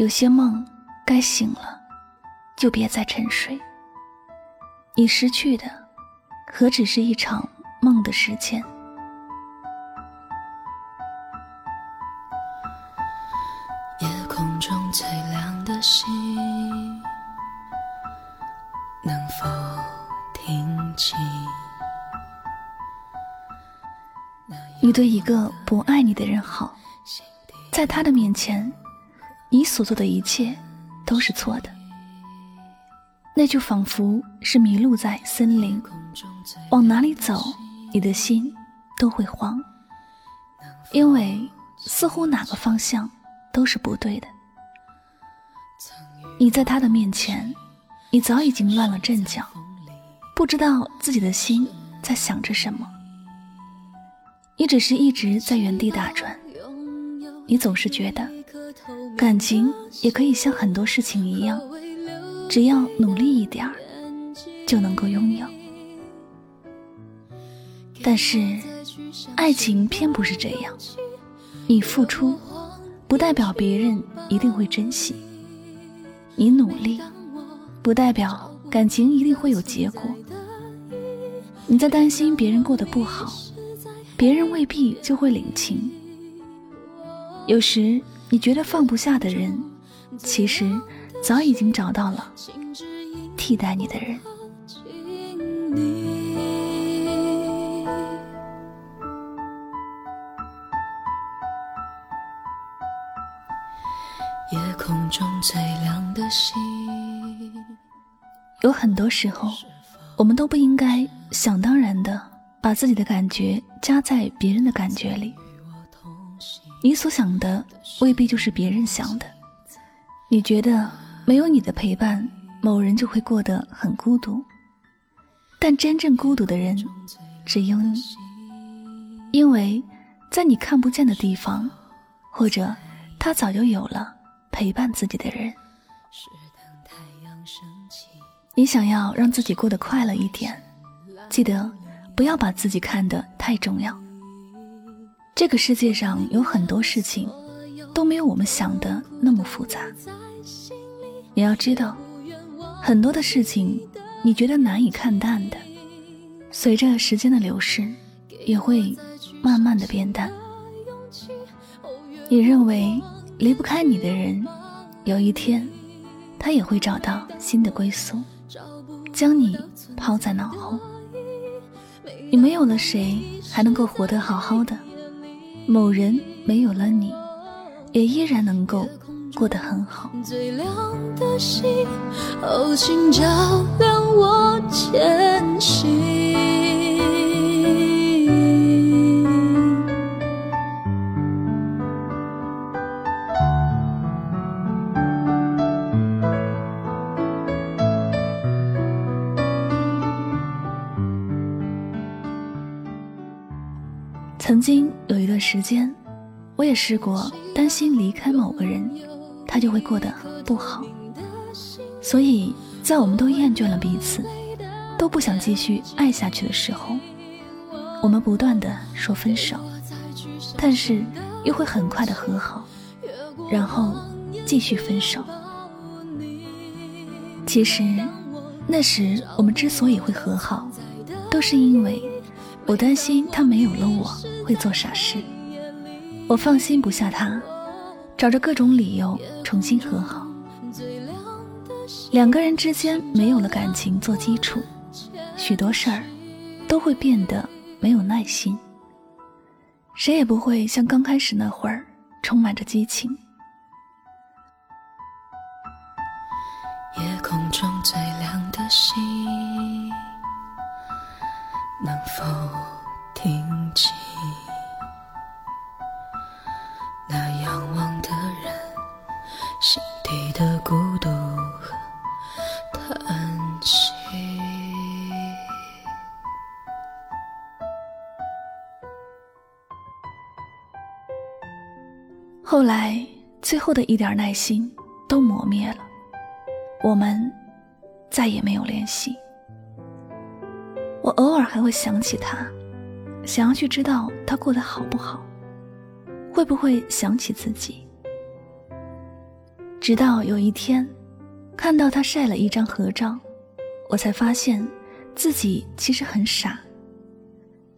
有些梦该醒了，就别再沉睡。你失去的，何止是一场梦的时间？夜空中最亮的星，能否听清？你对一个不爱你的人好，在他的面前。你所做的一切都是错的，那就仿佛是迷路在森林，往哪里走，你的心都会慌，因为似乎哪个方向都是不对的。你在他的面前，你早已经乱了阵脚，不知道自己的心在想着什么，你只是一直在原地打转，你总是觉得。感情也可以像很多事情一样，只要努力一点儿，就能够拥有。但是，爱情偏不是这样。你付出，不代表别人一定会珍惜；你努力，不代表感情一定会有结果。你在担心别人过得不好，别人未必就会领情。有时。你觉得放不下的人，其实早已经找到了替代你的人。夜空中最亮的星，有很多时候，我们都不应该想当然的把自己的感觉加在别人的感觉里。你所想的未必就是别人想的。你觉得没有你的陪伴，某人就会过得很孤独。但真正孤独的人只有你，因为在你看不见的地方，或者他早就有了陪伴自己的人。你想要让自己过得快乐一点，记得不要把自己看得太重要。这个世界上有很多事情都没有我们想的那么复杂。你要知道，很多的事情你觉得难以看淡的，随着时间的流逝，也会慢慢的变淡。你认为离不开你的人，有一天他也会找到新的归宿，将你抛在脑后。你没有了谁，还能够活得好好的？某人没有了你，也依然能够过得很好。最亮的星，哦，请照亮我前行。曾经有一段时间，我也试过担心离开某个人，他就会过得不好。所以在我们都厌倦了彼此，都不想继续爱下去的时候，我们不断的说分手，但是又会很快的和好，然后继续分手。其实那时我们之所以会和好，都是因为我担心他没有了我。会做傻事，我放心不下他，找着各种理由重新和好。两个人之间没有了感情做基础，许多事儿都会变得没有耐心，谁也不会像刚开始那会儿充满着激情。夜空中最亮的星，能否听清后的一点耐心都磨灭了，我们再也没有联系。我偶尔还会想起他，想要去知道他过得好不好，会不会想起自己。直到有一天，看到他晒了一张合照，我才发现自己其实很傻。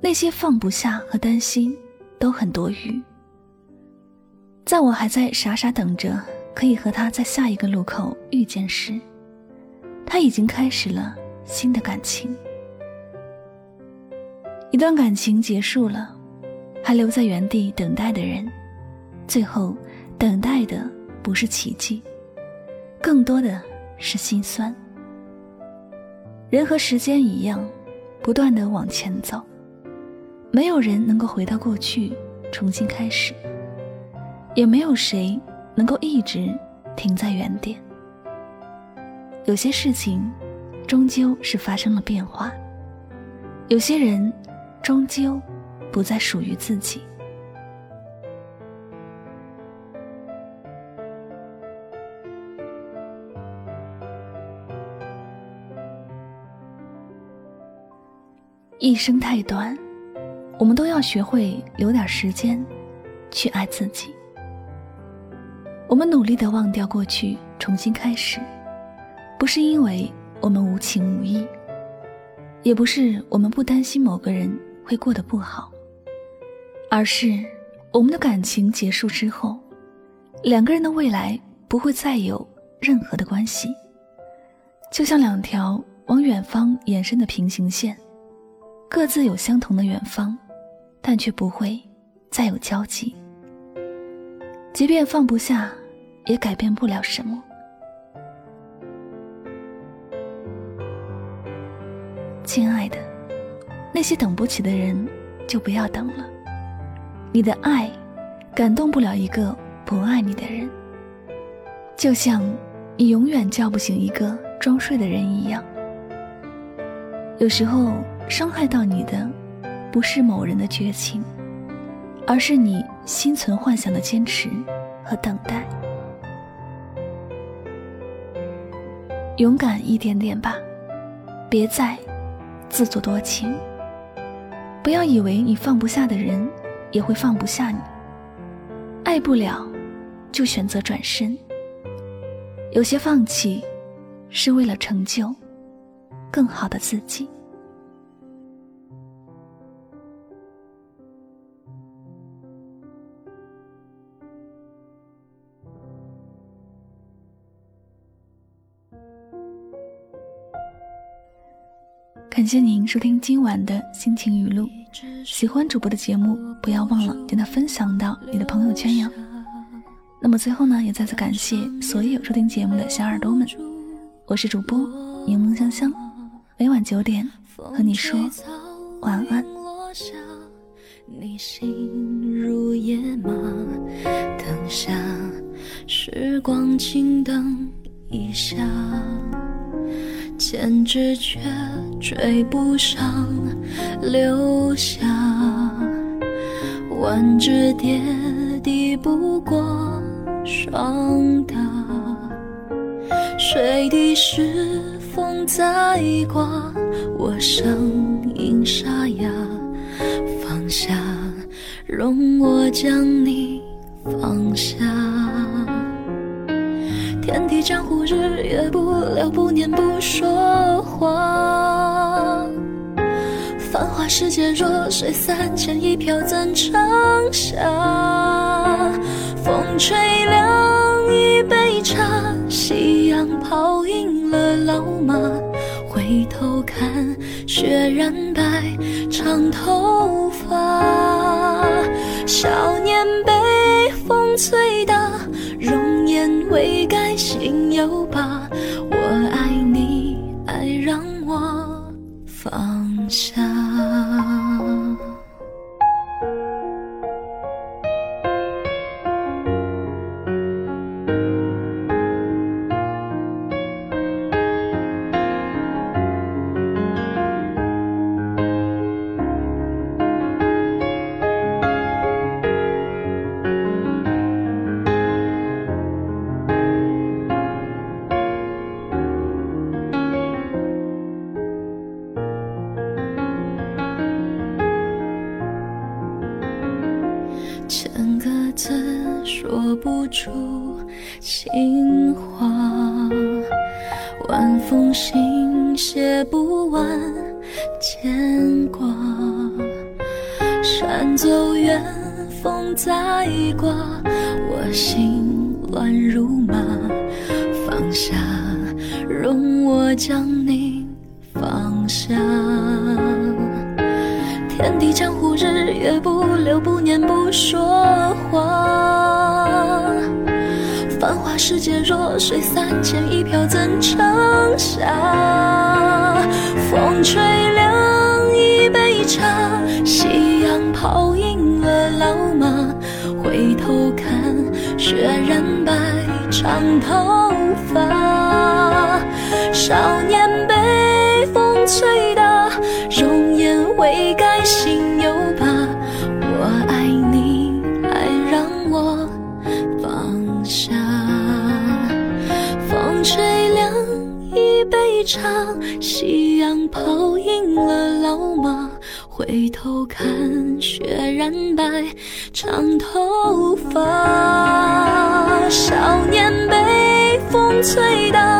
那些放不下和担心都很多余。在我还在傻傻等着可以和他在下一个路口遇见时，他已经开始了新的感情。一段感情结束了，还留在原地等待的人，最后等待的不是奇迹，更多的是心酸。人和时间一样，不断的往前走，没有人能够回到过去重新开始。也没有谁能够一直停在原点。有些事情终究是发生了变化，有些人终究不再属于自己。一生太短，我们都要学会留点时间去爱自己。我们努力的忘掉过去，重新开始，不是因为我们无情无义，也不是我们不担心某个人会过得不好，而是我们的感情结束之后，两个人的未来不会再有任何的关系，就像两条往远方延伸的平行线，各自有相同的远方，但却不会再有交集。即便放不下，也改变不了什么。亲爱的，那些等不起的人，就不要等了。你的爱，感动不了一个不爱你的人。就像你永远叫不醒一个装睡的人一样。有时候，伤害到你的，不是某人的绝情。而是你心存幻想的坚持和等待，勇敢一点点吧，别再自作多情。不要以为你放不下的人也会放不下你。爱不了，就选择转身。有些放弃，是为了成就更好的自己。感谢您收听今晚的心情语录，喜欢主播的节目，不要忘了将它分享到你的朋友圈哟。那么最后呢，也再次感谢所有收听节目的小耳朵们，我是主播柠檬香香，每晚九点和你说晚安。你心如野马，等下时光轻灯一下。千纸却追不上留下，万只蝶抵不过霜打。水滴是风在刮，我声音沙哑。放下，容我将你放下。天地江湖，日夜不留，不念不说话。繁华世界，若水三千，一飘怎盛下？风吹凉一杯茶，夕阳泡赢了老马。回头看，雪染白长头发。少年被风吹大，容说不出情话，晚风信写不完牵挂。山走远，风再刮，我心乱如麻。放下，容我将你放下。天地江湖，日月不留，不念不说话。世界，弱水三千，一瓢怎盛下？风吹凉一杯茶，夕阳泡赢了老马。回头看，雪染白长头发。少年被风吹场，夕阳泡赢了老马。回头看，雪染白长头发。少年被风吹大，